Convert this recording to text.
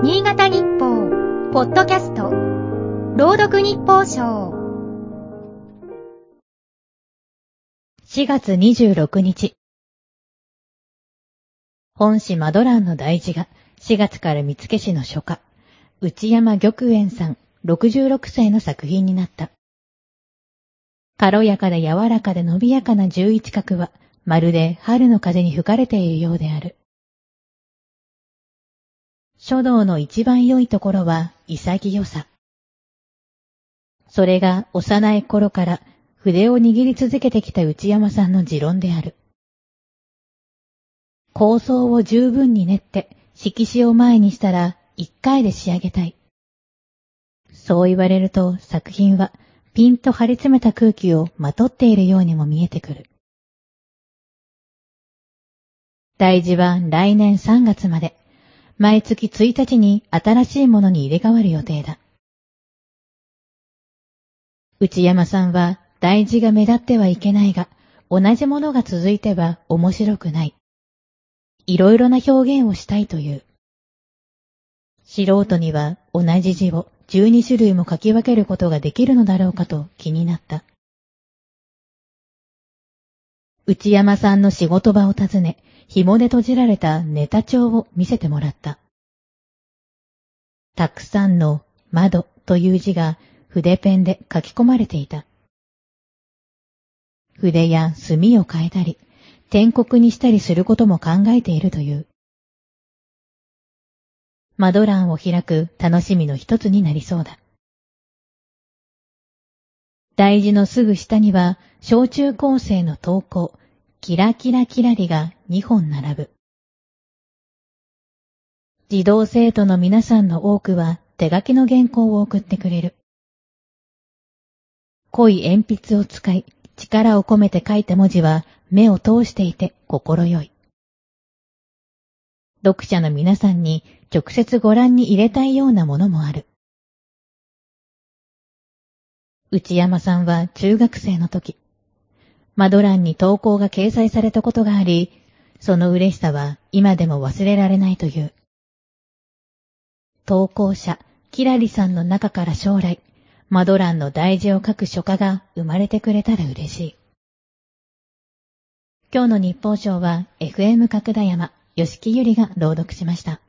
新潟日報、ポッドキャスト、朗読日報賞。4月26日。本市マドランの大事が4月から見附市の書家、内山玉園さん66歳の作品になった。軽やかで柔らかで伸びやかな十一角は、まるで春の風に吹かれているようである。書道の一番良いところは潔さ。それが幼い頃から筆を握り続けてきた内山さんの持論である。構想を十分に練って色紙を前にしたら一回で仕上げたい。そう言われると作品はピンと張り詰めた空気をまとっているようにも見えてくる。大事は来年3月まで、毎月1日に新しいものに入れ替わる予定だ。内山さんは大事が目立ってはいけないが、同じものが続いては面白くない。いろいろな表現をしたいという。素人には同じ字を12種類も書き分けることができるのだろうかと気になった。内山さんの仕事場を訪ね、紐で閉じられたネタ帳を見せてもらった。たくさんの窓という字が筆ペンで書き込まれていた。筆や墨を変えたり、篆刻にしたりすることも考えているという。マドランを開く楽しみの一つになりそうだ。大事のすぐ下には、小中高生の投稿、キラキラキラリが2本並ぶ。児童生徒の皆さんの多くは手書きの原稿を送ってくれる。濃い鉛筆を使い、力を込めて書いた文字は目を通していて心よい。読者の皆さんに直接ご覧に入れたいようなものもある。内山さんは中学生の時、マドランに投稿が掲載されたことがあり、その嬉しさは今でも忘れられないという。投稿者、キラリさんの中から将来、マドランの大事を書く書家が生まれてくれたら嬉しい。今日の日報賞は FM 角田山、吉木ゆりが朗読しました。